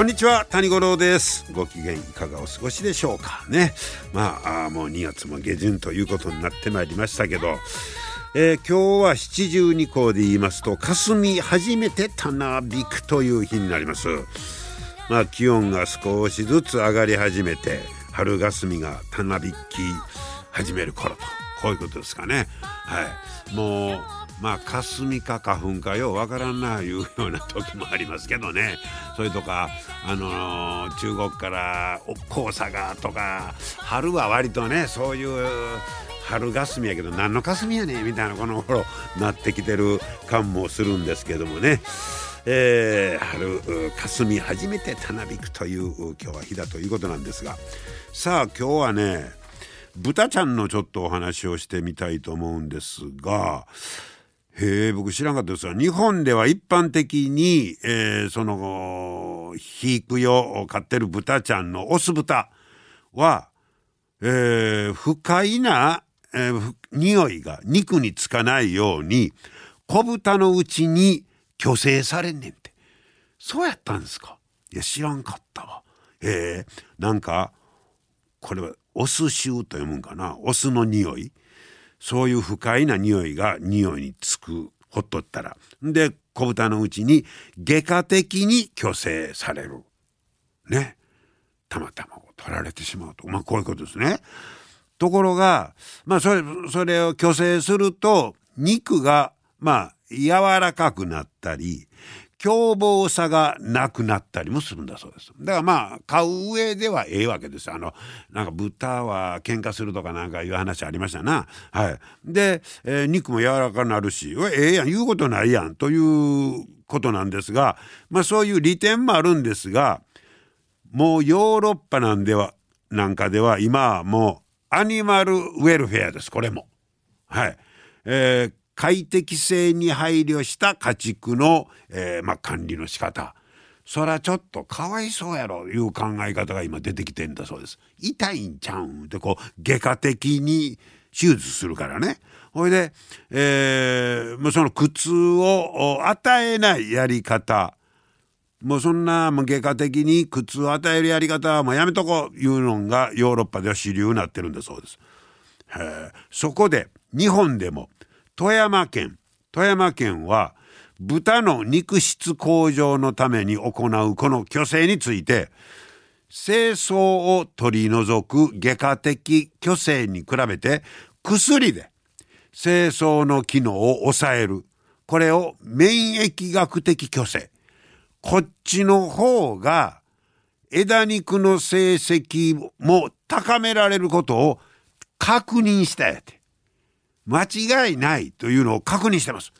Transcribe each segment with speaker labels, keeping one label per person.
Speaker 1: こんにちは谷五郎です。ご機嫌いかがお過ごしでしょうか？ね。まああもう2月も下旬ということになってまいりましたけど。えー、今日は七十二校で言いますと霞初めてたなびくという日になります。まあ気温が少しずつ上がり始めて春霞がたなびき始める頃とこういうことですかね。はい。もうまあ霞か花粉かようわからんないうような時もありますけどねそれとかあのー、中国から黄砂がとか春は割とねそういう春霞やけど何の霞やねみたいなこの頃なってきてる感もするんですけどもね。えー、春霞初めてたなびくという今日は日だということなんですがさあ今日はね豚ちゃんのちょっとお話をしてみたいと思うんですがへえ僕知らんかったですが日本では一般的に、えー、その肥育用を飼ってる豚ちゃんのオス豚は、えー、不快な、えー、匂いが肉につかないように小豚のうちに虚勢されんねんって。そうやったんですか？いや知らんかったわ。へえ、なんかこれはオス臭と読むんかな？オスの匂い。そういう不快な匂いが匂いにつくほっとったら。で小豚のうちに外科的に虚勢される。ね。たまたま取られてしまうと。まあこういうことですね。ところがまあそれそれを虚勢すると肉がまあ柔らかくなったり凶暴さがなくなったりもするんだそうです。だからまあ買う上ではええわけです。あのなんか豚は喧嘩するとかなんかいう話ありましたな。はい。で、えー、肉も柔らかになるしええやん言うことないやんということなんですがまあそういう利点もあるんですがもうヨーロッパなんではなんかでは今はもうアニマルウェルフェアですこれも。はい。えー快適性に配慮した家畜の、えー、ま、管理の仕方そらちょっとかわいそうやろいう考え方が今出てきてんだそうです。痛いんちゃうんってこう外科的に手術するからね。ほいで、えー、もうその苦痛を与えないやり方もうそんな外科的に苦痛を与えるやり方はもうやめとこういうのがヨーロッパでは主流になってるんだそうです。そこで日本でも富山県。富山県は豚の肉質向上のために行うこの虚勢について清掃を取り除く外科的虚勢に比べて薬で清掃の機能を抑える。これを免疫学的虚勢。こっちの方が枝肉の成績も高められることを確認したやて。間違いないというのを確認してます。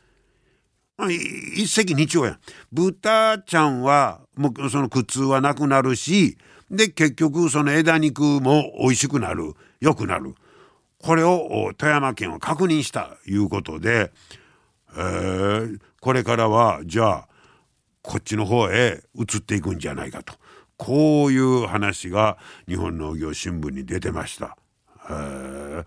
Speaker 1: 一石二鳥やん。豚ちゃんはもうその苦痛はなくなるしで結局その枝肉も美味しくなる良くなるこれを富山県は確認したいうことで、えー、これからはじゃあこっちの方へ移っていくんじゃないかとこういう話が日本農業新聞に出てました。えー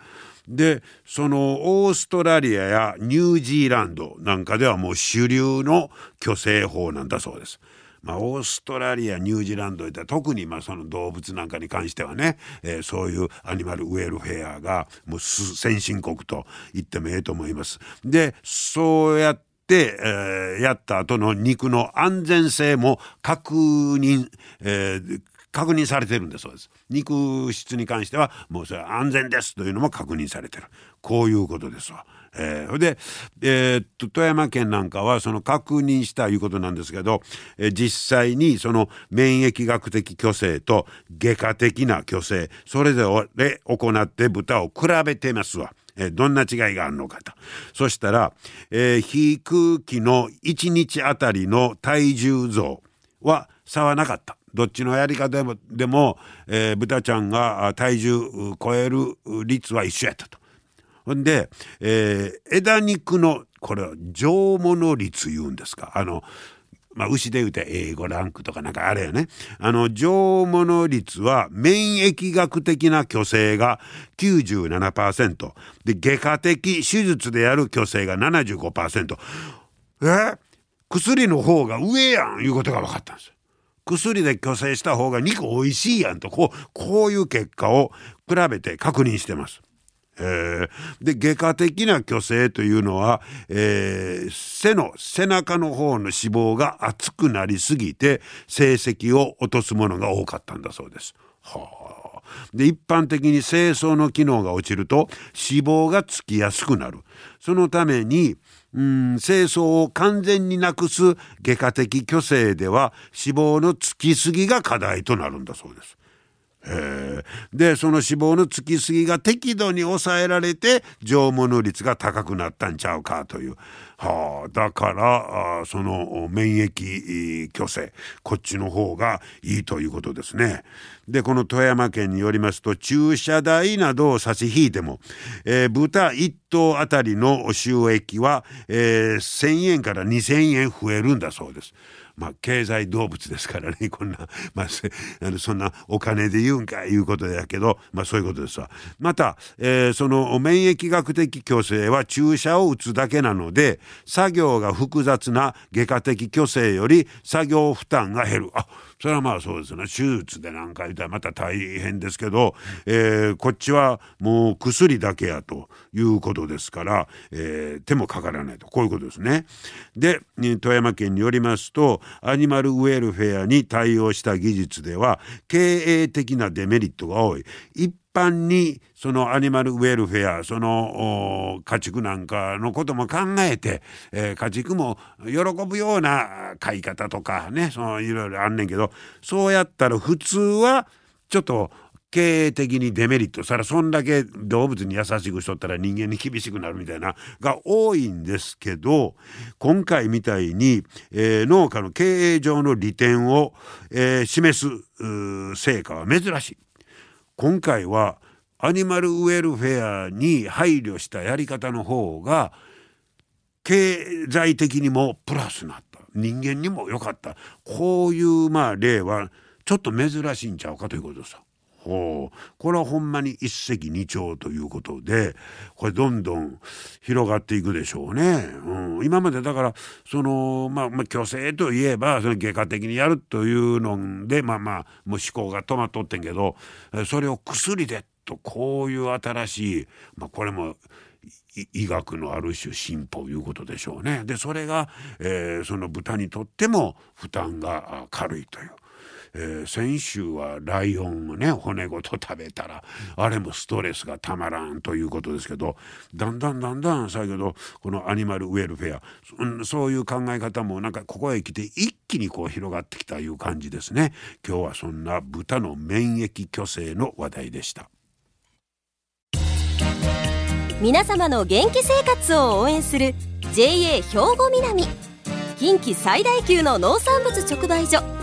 Speaker 1: でそのオーストラリアやニュージーランドなんかではもう主流の虚勢法なんだそうです。まあ、オーストラリアニュージーランドでは特にまあその動物なんかに関してはね、えー、そういうアニマルウェルフェアがもう先進国と言ってもええと思います。でそうやって、えー、やった後の肉の安全性も確認、えー、確認されてるんだそうです肉質に関してはもうそれは安全ですというのも確認されてるこういうことですわ。えー、で、えー、っと富山県なんかはその確認したいうことなんですけど、えー、実際にその免疫学的虚勢と外科的な虚勢それぞれ行って豚を比べてますわ。えどんな違いがあるのかと。そしたら、えー、非空気の1日あたりの体重増は差はなかった。どっちのやり方でも、えー、豚ちゃんが体重超える率は一緒やったと。ほんで、えー、枝肉のこれは上物率言うんですか？あのまあ、牛で言うて A5 ランクとかなんかあれよね。あの、上物率は免疫学的な虚勢が97%で、外科的手術でやる虚勢が75%。え？薬の方が上やんいうことが分かったんですよ。薬で虚勢した方が肉美味しいやんと、こう、こういう結果を比べて確認してます。えー、で外科的な虚勢というのは、えー、背の背中の方の脂肪が厚くなりすぎて成績を落とすものが多かったんだそうです。は、で一般的に精巣の機能が落ちると脂肪がつきやすくなる。そのためにうん清掃を完全になくす外科的虚勢では死亡のつきすぎが課題となるんだそうです。でその脂肪のつきすぎが適度に抑えられて上物率が高くなったんちゃうかという、はあ、だからその免疫虚勢こっちの方がいいということですね。でこの富山県によりますと駐車代などを差し引いても、えー、豚1頭あたりの収益は、えー、1,000円から2,000円増えるんだそうです。まあ、経済動物ですからね、こんな、まあ、あのそんなお金で言うんかいうことやけど、まあ、そういうことですわ。また、えー、その免疫学的虚勢は注射を打つだけなので、作業が複雑な外科的虚勢より作業負担が減る。あそれはまあそうですね手術で何回言ったらまた大変ですけど、えー、こっちはもう薬だけやということですから、えー、手もかからないとこういうことですね。で富山県によりますとアニマルウェルフェアに対応した技術では経営的なデメリットが多い。一般にそのアニマルウェルフェアその家畜なんかのことも考えて、えー、家畜も喜ぶような飼い方とかねそのいろいろあんねんけどそうやったら普通はちょっと経営的にデメリットさらそんだけ動物に優しくしとったら人間に厳しくなるみたいなが多いんですけど今回みたいに、えー、農家の経営上の利点を、えー、示す成果は珍しい。今回はアニマルウェルフェアに配慮したやり方の方が経済的にもプラスになった人間にも良かったこういうまあ例はちょっと珍しいんちゃうかということさ。ほうこれはほんまに一石二鳥ということでこれどんどん広がっていくでしょうね。うん、今までだからそのまあ、まあ、虚勢といえばその外科的にやるというのでまあまあもう思考が止まっとってんけどそれを薬でとこういう新しい、まあ、これも医学のある種進歩いうことでしょうね。でそれが、えー、その豚にとっても負担が軽いという。えー、先週はライオンをね骨ごと食べたらあれもストレスがたまらんということですけどだんだんだんだん先ほどこのアニマルウェルフェアそそういう考え方もなんかここへ来て一気にこう広がってきたいう感じですね。今日はそんな豚の免疫虚勢の話題でした。
Speaker 2: 皆様の元気生活を応援する JA 兵庫南近畿最大級の農産物直売所。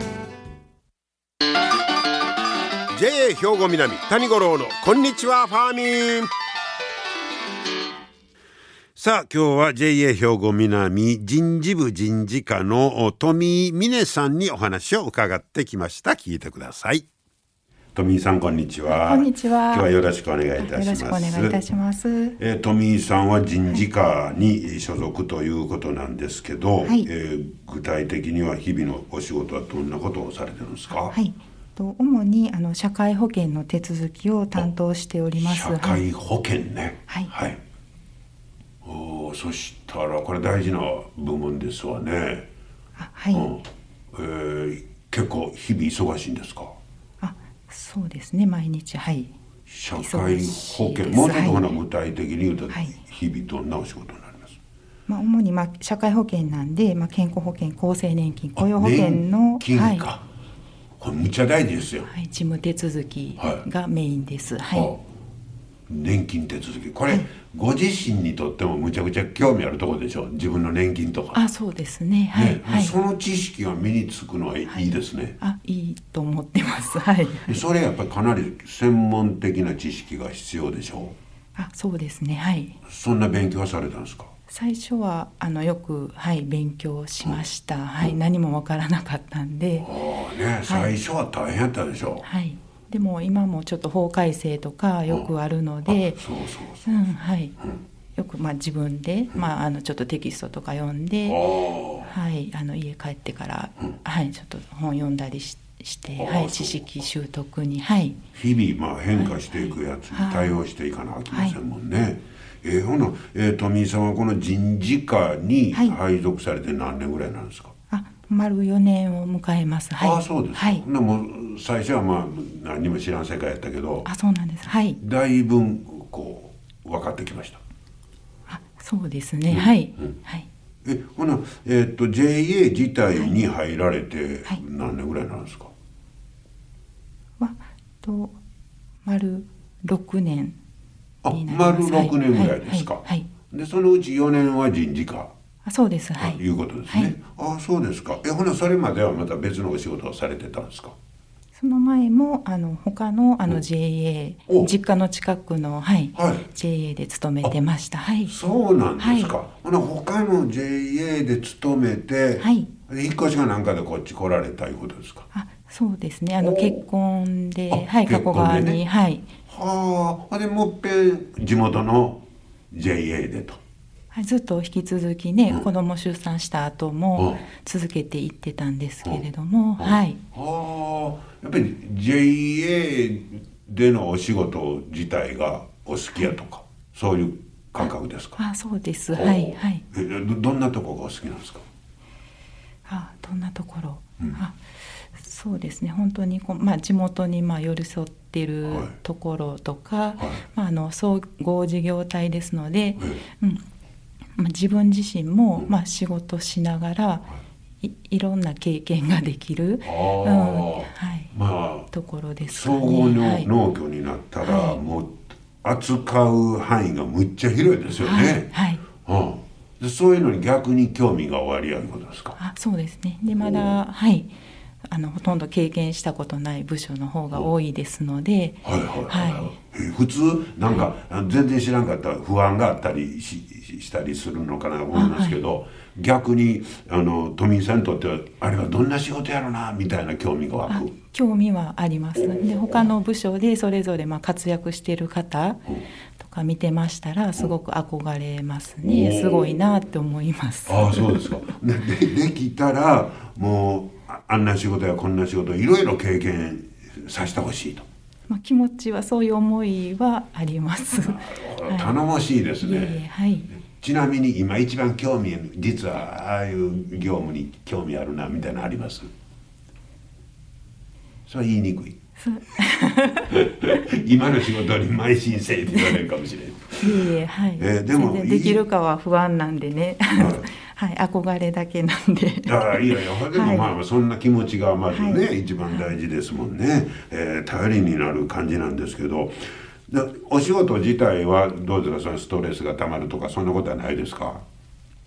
Speaker 1: 兵庫南谷五郎のこんにちはファーミン。さあ今日は JA 兵庫南人事部人事課の富井美音さんにお話を伺ってきました。聞いてください。富井さんこんにちは。
Speaker 3: こんにちは。
Speaker 1: 今日はよろしくお願いいたします。
Speaker 3: よろしくお願いいたします。
Speaker 1: えー、富井さんは人事課に所属ということなんですけど、はい、えー、具体的には日々のお仕事はどんなことをされてるんですか
Speaker 3: はいと主にあの社会保険の手続きを担当しております。
Speaker 1: 社会保険ね。
Speaker 3: はい。はい。
Speaker 1: おそしたらこれ大事な部門ですわね。
Speaker 3: はい。うん、
Speaker 1: えー、結構日々忙しいんですか？
Speaker 3: あそうですね毎日はい
Speaker 1: 社会保険もうちょっと具体的に言うと、
Speaker 3: はい
Speaker 1: 日々どんなお仕事になります
Speaker 3: まあ、主にまあ社会保険なんで、まあ、健康保険厚生年金雇用保険の
Speaker 1: 年金
Speaker 3: はい
Speaker 1: か、これむっちゃ大事ですよ、
Speaker 3: はい、事務手続きがメインです。はい、
Speaker 1: はあ年金手続きこれ、ご自身にとってもむちゃくちゃ興味あるところでしょ自分の年金とか、
Speaker 3: あ、そうですね。はい、
Speaker 1: ね
Speaker 3: はい。
Speaker 1: その知識が身につくのはいいですね、
Speaker 3: あ、いいと思ってます。はい。
Speaker 1: でそれやっぱりかなり専門的な知識が必要でしょ
Speaker 3: あ、そうですね。はい。
Speaker 1: そんな勉強はされたんですか？
Speaker 3: 最初はあのよくはい勉強しました。はい、何もわからなかったんで、
Speaker 1: ああね最初は大変やったでしょ、
Speaker 3: はい。でも今もちょっと法改正とかよくあるので
Speaker 1: あ、そうそうそう
Speaker 3: うん、はい。よくまあ自分でまああのちょっとテキストとか読んで。
Speaker 1: あ
Speaker 3: はい、あの家帰ってから、はい、ちょっと本読んだりしして、はい、知識習得に、はい、
Speaker 1: あ日々まあ変化していくやつに対応していかなきゃいけませんもんね、えーほな、えー、富井さんはこの人事課に
Speaker 3: はい。
Speaker 1: 配属されて何年ぐらいなんですか、
Speaker 3: あ、丸4年を迎えます。はい、
Speaker 1: ああそうですか、
Speaker 3: はい。
Speaker 1: ほ、なもう最初はまあ何にも知らん世界やったけど
Speaker 3: あ、そうなんです。はい、
Speaker 1: だいぶこう分かってきました。
Speaker 3: あ、そうですね。はい、
Speaker 1: うん。
Speaker 3: はい、
Speaker 1: えほな、えー、と JA 自体に入られて
Speaker 3: はい。
Speaker 1: 何年ぐらいなんですか、
Speaker 3: はと丸6年
Speaker 1: あ
Speaker 3: になります。
Speaker 1: 丸6年ぐらいですか、
Speaker 3: はい、はい、はい。
Speaker 1: でそのうち4年は人事課
Speaker 3: あ、そうです。はい、
Speaker 1: ということですね、ああそうですか。えほなそれまではまた別のお仕事をされてたんですか？
Speaker 3: その前もあの他のあの JA
Speaker 1: お。
Speaker 3: 実家の近くのはい、
Speaker 1: はい。
Speaker 3: JA で勤めてました。はい、
Speaker 1: そうなんですか、
Speaker 3: は
Speaker 1: ほな他の JA で勤めて、
Speaker 3: はい。
Speaker 1: で引っ越しがなんかでこっち来られたいうことですか？
Speaker 3: あ、そうですね。あの
Speaker 1: お
Speaker 3: 結婚で、
Speaker 1: あ
Speaker 3: はい、加古川に、はい、
Speaker 1: はあ。ほんでもっぺん地元の JA でと。
Speaker 3: はい、ずっと引き続きね、
Speaker 1: うん。
Speaker 3: 子供出産した後
Speaker 1: うん。
Speaker 3: も続けていってたんですけれども、はい、
Speaker 1: はあ。やっぱり JA でのお仕事自体がお好きやとかそういう感覚ですか？
Speaker 3: あ、そうです。はい、はい。
Speaker 1: えどどんなとこがお好きなんですか？
Speaker 3: あ、どんなところ、
Speaker 1: うん。
Speaker 3: あ、そうですね。本当にこうまあ地元にまあ寄り添ってる
Speaker 1: はい。
Speaker 3: ところとか、
Speaker 1: はい。
Speaker 3: まああの総合事業体ですので、
Speaker 1: え
Speaker 3: うん、まあ自分自身も
Speaker 1: うん。
Speaker 3: まあ仕事しながら。い。いろんな経験ができる、
Speaker 1: ああ。
Speaker 3: うん。はい、
Speaker 1: まあ
Speaker 3: ところですかね。
Speaker 1: 総合の
Speaker 3: はい。
Speaker 1: 農業になったら、
Speaker 3: はい。
Speaker 1: もう扱う範囲がむっちゃ広いですよね、
Speaker 3: はい、はい。
Speaker 1: うん、でそういうのに逆に興味がおありやいうことですか？
Speaker 3: あそうですね。でまだはいあのほとんど経験したことない部署の方が多いですので、
Speaker 1: はいはいはい、
Speaker 3: はい。
Speaker 1: え普通なんか、全然知らんかったら不安があったりしたりするのかなと思いますけど、逆にあの富井さんにとってはあれはどんな仕事やろなみたいな興味が湧
Speaker 3: あ
Speaker 1: く。
Speaker 3: 興味はあります。で他の部署でそれぞれまあ活躍している方とか見てましたらすごく憧れますね。すごいなって思います。
Speaker 1: ああそうですか。ででできたらもうああんな仕事やこんな仕事いろいろ経験させてほしいと。
Speaker 3: まあ、気持ちはそういう思いはあります。はい。
Speaker 1: 頼もしいですね。
Speaker 3: はい。
Speaker 1: ちなみに今一番興味実はああいう業務に興味あるなみたいなのあります？それは言いにくい。今の仕事に邁進せえって言われるかもしれない
Speaker 3: いえいえはい、
Speaker 1: えーでも
Speaker 3: できるかは不安なんでね。はい憧れだけなんで。
Speaker 1: ああいやいやでも
Speaker 3: はい
Speaker 1: まあそんな気持ちがまずね、
Speaker 3: はい。
Speaker 1: 一番大事ですもんね、えー頼りになる感じなんですけど。でお仕事自体はどうですか？そのストレスがたまるとかそんなことはないですか？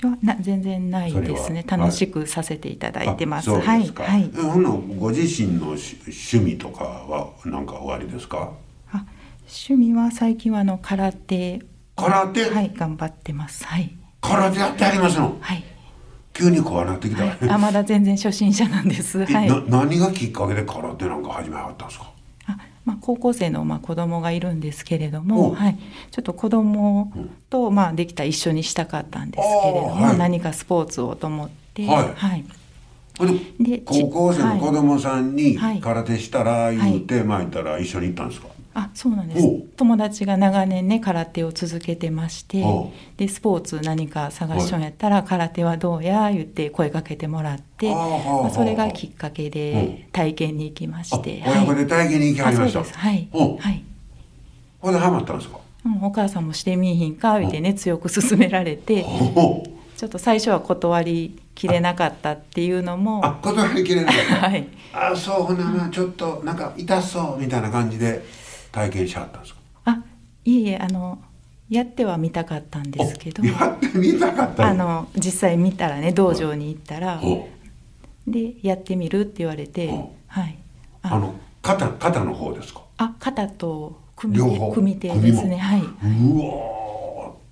Speaker 3: いやな全然ないですね。楽しくさせていただいてます、
Speaker 1: あそう
Speaker 3: はい
Speaker 1: ですか、
Speaker 3: はい
Speaker 1: えほなご自身のし趣味とかは何かおありですか？
Speaker 3: あ趣味は最近はあの空手
Speaker 1: 空手？
Speaker 3: はい頑張ってます。はい
Speaker 1: 空手やってありますの
Speaker 3: はい。
Speaker 1: 急にこうなってきた、
Speaker 3: はい、あまだ全然初心者なんです。
Speaker 1: え
Speaker 3: はい。
Speaker 1: な何がきっかけで空手なんか始めはったんですか？
Speaker 3: あまあ、高校生のまあ子供がいるんですけれども、
Speaker 1: お
Speaker 3: はい、ちょっと子供とまあできたら一緒にしたかったんですけれども、
Speaker 1: はい。
Speaker 3: 何かスポーツをと思って、
Speaker 1: はい。
Speaker 3: はい。
Speaker 1: で
Speaker 3: で
Speaker 1: 高校生の子供さんに
Speaker 3: はい。
Speaker 1: 空手したら言うて、まあ言ったら一緒に行ったんですか？
Speaker 3: あそうなんです。友達が長年ね空手を続けてましてでスポーツ何か探しようやったら空手はどうや言って声かけてもらってまあ、それがきっかけで体験に行きまして。
Speaker 1: 親子で体験に行きはりました。
Speaker 3: はい。はい。
Speaker 1: ほんでハマったんですか、
Speaker 3: うん、お母さんもしてみいひんか言ってね強く勧められてちょっと最初は断りきれなかったっていうのも
Speaker 1: あ断りきれなかった。
Speaker 3: はい。
Speaker 1: あそうほんならちょっとなんか痛そうみたいな感じで体験しはったんですか？
Speaker 3: あいえいえあのやってはみたかったんですけど。
Speaker 1: やってみたかった
Speaker 3: あの実際見たらね道場に行ったら。でやってみるって言われてはい。
Speaker 1: あの肩肩の方ですか？
Speaker 3: あ肩と組手組手ですね。はい。う
Speaker 1: わ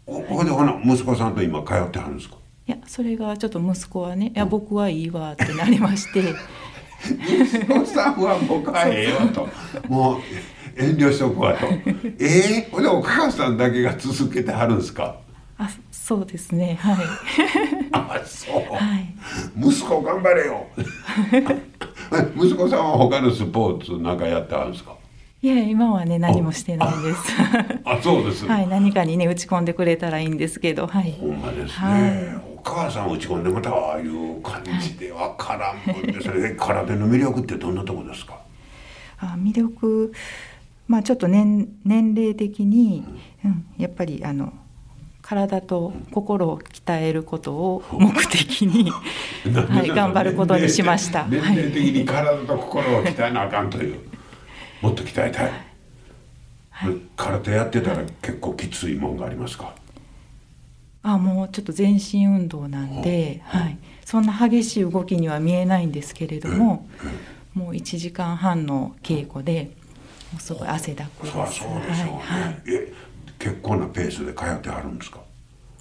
Speaker 1: ここでほな息子さんと今通ってはるんですか？
Speaker 3: いやそれがちょっと息子はね「いや僕はいいわ」ってなりまして。
Speaker 1: 息子さんは僕はええわと。もう遠慮しとくわとえ えー、でお母さんだけが続けてはるんですか？
Speaker 3: あそうですね。はい。
Speaker 1: あそう、
Speaker 3: はい、
Speaker 1: 息子頑張れよ。息子さんは他のスポーツなんかやってはるんですか？
Speaker 3: いや今はね何もしてないです。
Speaker 1: あそうです。
Speaker 3: はい何かにね打ち込んでくれたらいいんですけどはい。
Speaker 1: ほんまですね、はい。お母さん打ち込んでまたああいう感じでわからんもんですね。空手の魅力ってどんなとこですか？
Speaker 3: あ魅力まあちょっと年年齢的に、うん、やっぱりあの体と心を鍛えることを目的に、はい、頑張ることにしました。
Speaker 1: 年齢的に体と心を鍛えなあかんという、もっと鍛えたい。はい、空手やってたら結構きついもんがありますか？
Speaker 3: あもうちょっと全身運動なんで、はい、そんな激しい動きには見えないんですけれども、もう1時間半の稽古でもうすごい汗だくです。そうでしょうね、
Speaker 1: はい、え結構なペースで通ってはるんですか？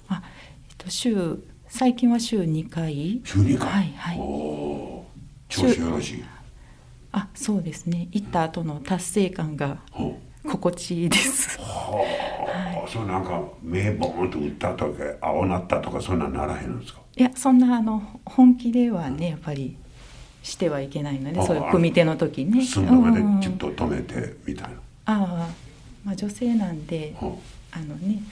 Speaker 3: あ、えっと、週最近は週2回。
Speaker 1: 週2回？
Speaker 3: はいはい。
Speaker 1: お調子よろしい？
Speaker 3: あそうですね。行った後の達成感が心地いいです。
Speaker 1: はあ、はい、そうなんか目ボーンと打ったとか青なったとかそんなならへんんですか？
Speaker 3: いやそんなあの本気ではねやっぱりしてはいけないのでそういう組み手の時にね。
Speaker 1: 済むまでちょっと止めてみたいな、
Speaker 3: ああまあ女性なんで、はあ、あのね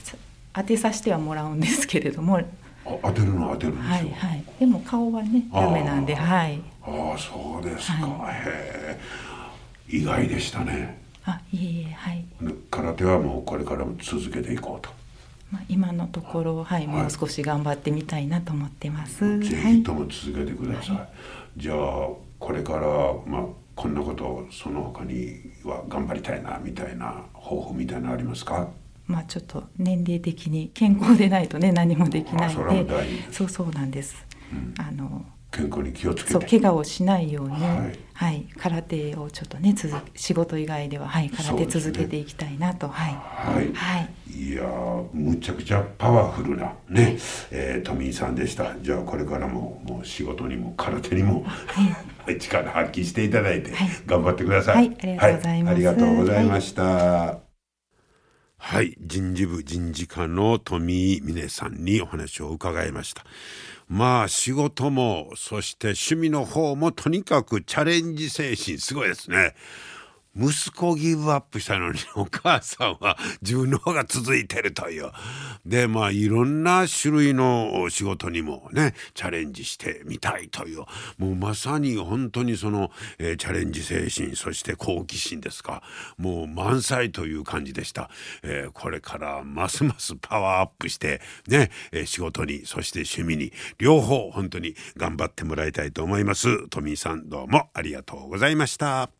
Speaker 3: 当てさせてはもらうんですけれども。
Speaker 1: 当てるの当てるんです
Speaker 3: はいはい。でも顔はねダメなんではい。
Speaker 1: ああそうですか、はい、へえ。意外でしたね。
Speaker 3: あいえいえはい。
Speaker 1: 空手はもうこれからも続けていこうと、
Speaker 3: まあ、今のところはい、もう少し頑張ってみたいなと思ってます、
Speaker 1: ぜひとも続けてください、はい、じゃあこれからまあこんなことその他には頑張りたいなみたいな抱負みたいなありますか？
Speaker 3: まあちょっと年齢的に健康でないとね何もできないので。そうそうなんです、うん、あの
Speaker 1: 健康に気をつけて。
Speaker 3: そう怪我をしないように、はい、はい、空手をちょっとね続仕事以外では、はい、空手続けていきたいなと、ね、はい、
Speaker 1: はい、はい、いやむちゃくちゃパワフルなね、えー、トミーさんでした。じゃあこれからももう仕事にも空手にも、はい、力発揮していただいて、頑張ってください、
Speaker 3: はい、ありがとうございます、
Speaker 1: ありがとうございました、はい、人事部人事課の富井峰さんにお話を伺いました。まあ仕事もそして趣味の方もとにかくチャレンジ精神すごいですね。息子ギブアップしたのにお母さんは自分の方が続いてるという。でまあいろんな種類の仕事にもねチャレンジしてみたいというもうまさに本当にその、えー、チャレンジ精神そして好奇心ですかもう満載という感じでした。えー、これからますますパワーアップしてね、えー、仕事にそして趣味に両方本当に頑張ってもらいたいと思います。トミーさんどうもありがとうございました。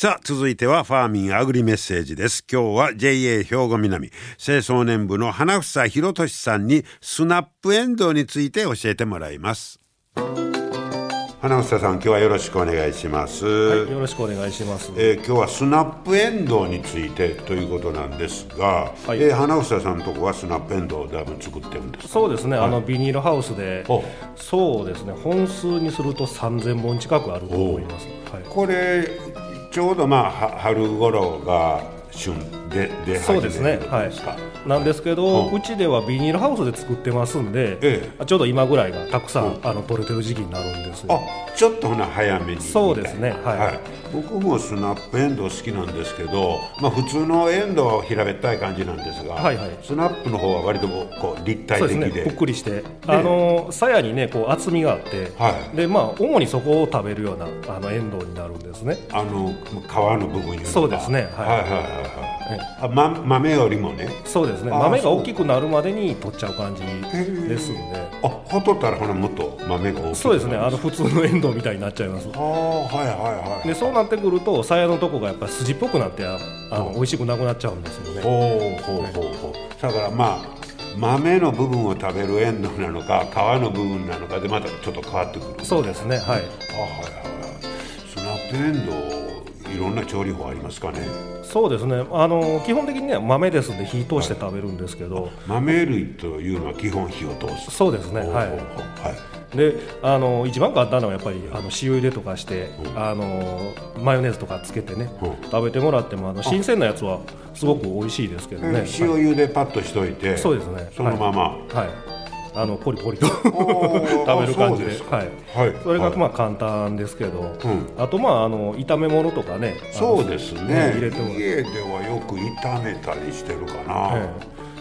Speaker 1: さあ続いてはファーミンアグリメッセージです。今日は JA 兵庫南。清掃年部の花房博俊さんにスナップエンドウについて教えてもらいます。花房さん今日はよろしくお願いします、
Speaker 4: はい、よろしくお願いします。
Speaker 1: えー今日はスナップエンドウについてということなんですが、
Speaker 4: はい。
Speaker 1: えー花房さんのとこはスナップエンドウをだいぶ作ってるんですか？
Speaker 4: そうですね、あのビニールハウスで
Speaker 1: お、
Speaker 4: そうですね、本数にすると3000本近くあると思います。はい、
Speaker 1: これちょうどまあは春頃が旬で出始め
Speaker 4: そうですね。
Speaker 1: る、んですか、
Speaker 4: なんですけど、
Speaker 1: うん
Speaker 4: うちではビニールハウスで作ってますんで、
Speaker 1: え
Speaker 4: ちょうど今ぐらいがたくさん、
Speaker 1: うん。
Speaker 4: あの取れてる時期になるんですよ。
Speaker 1: あちょっとほな早めに。
Speaker 4: そうですね。
Speaker 1: みた
Speaker 4: はい。
Speaker 1: 僕もスナップエンドウ好きなんですけど、まあ、普通のエンドウは平べったい感じなんですが、
Speaker 4: はいはい。
Speaker 1: スナップの方は割とこう立体
Speaker 4: そうで
Speaker 1: で
Speaker 4: ね、ぷっくりして、あの鞘にね、こう厚みがあって、
Speaker 1: はい。
Speaker 4: で、まあ、主にそこを食べるようなあのエンドウになるんですね。
Speaker 1: あの皮の部分
Speaker 4: そうですね。はい
Speaker 1: はい。はいはいはいあ、ま、豆よりもね。
Speaker 4: そうですね、豆が大きくなるまでに取っちゃう感じですんで。
Speaker 1: あほとったらほなもっと豆が大きく
Speaker 4: そうですね、あの普通のエンドウみたいになっちゃいます。
Speaker 1: ああはいはいはい。
Speaker 4: でそうなってくると鞘のとこがやっぱり筋っぽくなってああの美味しくなくなっちゃうんですよね。
Speaker 1: ほうほうほうほう。だからまあ豆の部分を食べるエンドウなのか皮の部分なのかでまたちょっと変わってくる。
Speaker 4: そうですね、はい。
Speaker 1: あはいはいはい。スナップエンドウいろんな調理法ありますかね。
Speaker 4: そうですね、あの基本的にね豆ですんで火通して食べるんですけど、
Speaker 1: 豆類というのは基本火を通す。
Speaker 4: そうですね、はい。
Speaker 1: はい。
Speaker 4: で、あの一番簡単なのはやっぱりあの塩入れとかして、あのマヨネーズとかつけてね、
Speaker 1: うん。
Speaker 4: 食べてもらってもあの新鮮なやつはすごく美味しいですけどね。
Speaker 1: 塩茹でパッとしといて
Speaker 4: そうですね。
Speaker 1: そのまま、
Speaker 4: はい。あのポリポリと
Speaker 1: ー。
Speaker 4: 食べる感じで。はい。
Speaker 1: はい。
Speaker 4: それが
Speaker 1: はい
Speaker 4: まあ簡単ですけど、
Speaker 1: ん
Speaker 4: あとまああの炒め物とかね、
Speaker 1: そうですね。
Speaker 4: 入れても
Speaker 1: 家ではよく炒めたりしてるかな、
Speaker 4: え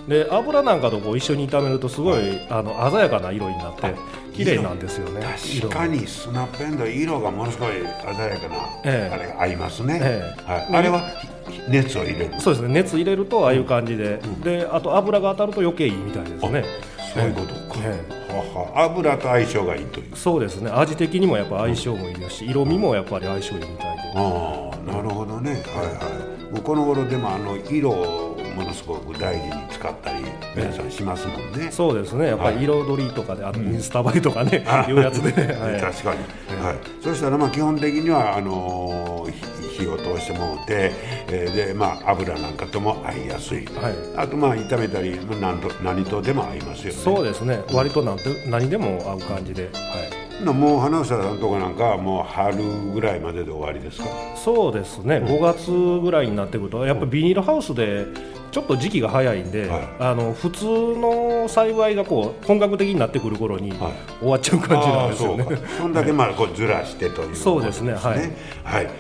Speaker 4: え。で油なんかとこう一緒に炒めるとすごい、あの鮮やかな色になって綺麗なんですよね。
Speaker 1: 確かにスナップエンドウ色がものすごい鮮やかな、
Speaker 4: ええ。
Speaker 1: あれが合いますね、
Speaker 4: ええ。
Speaker 1: はい、あれはひ熱を入れる。
Speaker 4: そうですね。熱入れるとああいう感じで、であと油が当たると余計いいみたいですね。
Speaker 1: そういうことか、
Speaker 4: え
Speaker 1: はは。油と相性がいいという。
Speaker 4: そうですね。味的にもやっぱ相性もいいですし色味もやっぱり相性いいみたいで。
Speaker 1: ああなるほどね、はいはい。もうこの頃でもあの色をものすごく大事に使ったり皆さんしますもんね、
Speaker 4: そうですね。やっぱり彩りとかで、あとインスタ映えとかね、いうやつで、はい。
Speaker 1: 確かに、はい、そしたらまあ基本的にはあのーひ火を通してもうて、えーでまあ油なんかとも合いやすい、
Speaker 4: はい。
Speaker 1: あとまあ炒めたりまあ何と何とでも合いますよね。
Speaker 4: そうですね。割となんて何でも合う感じで、はい、
Speaker 1: なもう花房さんとかなんかはもう春ぐらいまでで終わりですか？
Speaker 4: そうですね、5月ぐらいになってくるとやっぱビニールハウスでちょっと時期が早いんで、
Speaker 1: はい。
Speaker 4: あの普通の栽培がこう本格的になってくる頃に
Speaker 1: はい。
Speaker 4: 終わっちゃう感じなんですよね。
Speaker 1: あー。そんだけまあこうずらしてという
Speaker 4: そうですね
Speaker 1: ことはい、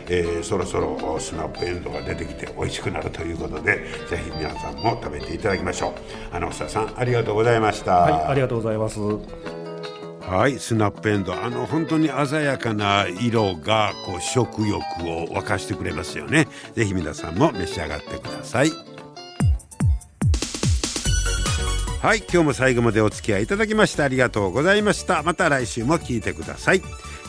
Speaker 1: えーそろそろスナップエンドウが出てきて美味しくなるということでぜひ皆さんも食べていただきましょう。花房さんありがとうございました。
Speaker 4: はい、ありがとうございます。
Speaker 1: はい、スナップエンド。ウあの本当に鮮やかな色がこう食欲を沸かしてくれますよね。ぜひ皆さんも召し上がってくださいはい今日も最後までお付き合いいただきましてありがとうございました。また来週も聞いてください。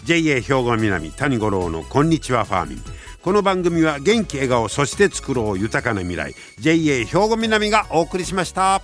Speaker 1: JA 兵庫南谷五郎のこんにちはファーミン。この番組は元気笑顔そして作ろう豊かな未来。JA 兵庫南がお送りしました。